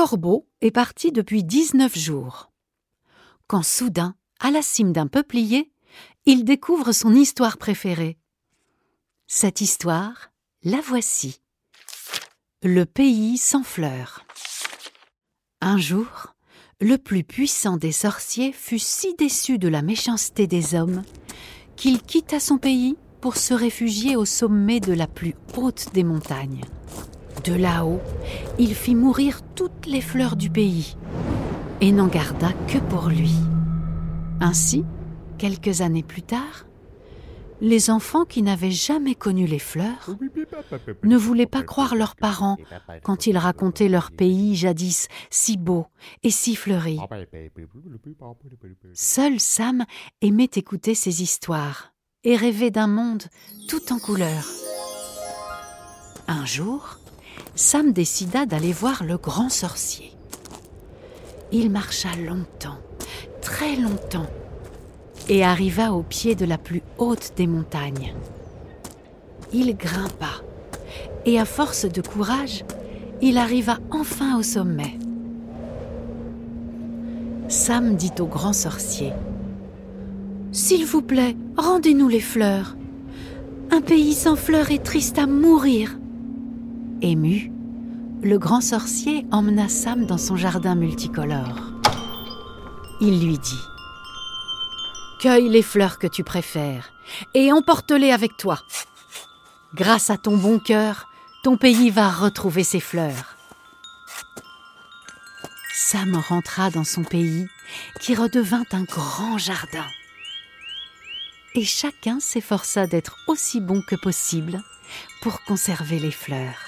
Corbeau est parti depuis 19 jours. Quand soudain, à la cime d'un peuplier, il découvre son histoire préférée. Cette histoire, la voici. Le pays sans fleurs. Un jour, le plus puissant des sorciers fut si déçu de la méchanceté des hommes qu'il quitta son pays pour se réfugier au sommet de la plus haute des montagnes. De là-haut, il fit mourir toutes les fleurs du pays et n'en garda que pour lui. Ainsi, quelques années plus tard, les enfants qui n'avaient jamais connu les fleurs ne voulaient pas croire leurs parents quand ils racontaient leur pays jadis si beau et si fleuri. Seul Sam aimait écouter ces histoires et rêver d'un monde tout en couleurs. Un jour, Sam décida d'aller voir le grand sorcier. Il marcha longtemps, très longtemps, et arriva au pied de la plus haute des montagnes. Il grimpa, et à force de courage, il arriva enfin au sommet. Sam dit au grand sorcier S'il vous plaît, rendez-nous les fleurs. Un pays sans fleurs est triste à mourir. Ému, le grand sorcier emmena Sam dans son jardin multicolore. Il lui dit Cueille les fleurs que tu préfères et emporte-les avec toi. Grâce à ton bon cœur, ton pays va retrouver ses fleurs. Sam rentra dans son pays, qui redevint un grand jardin. Et chacun s'efforça d'être aussi bon que possible pour conserver les fleurs.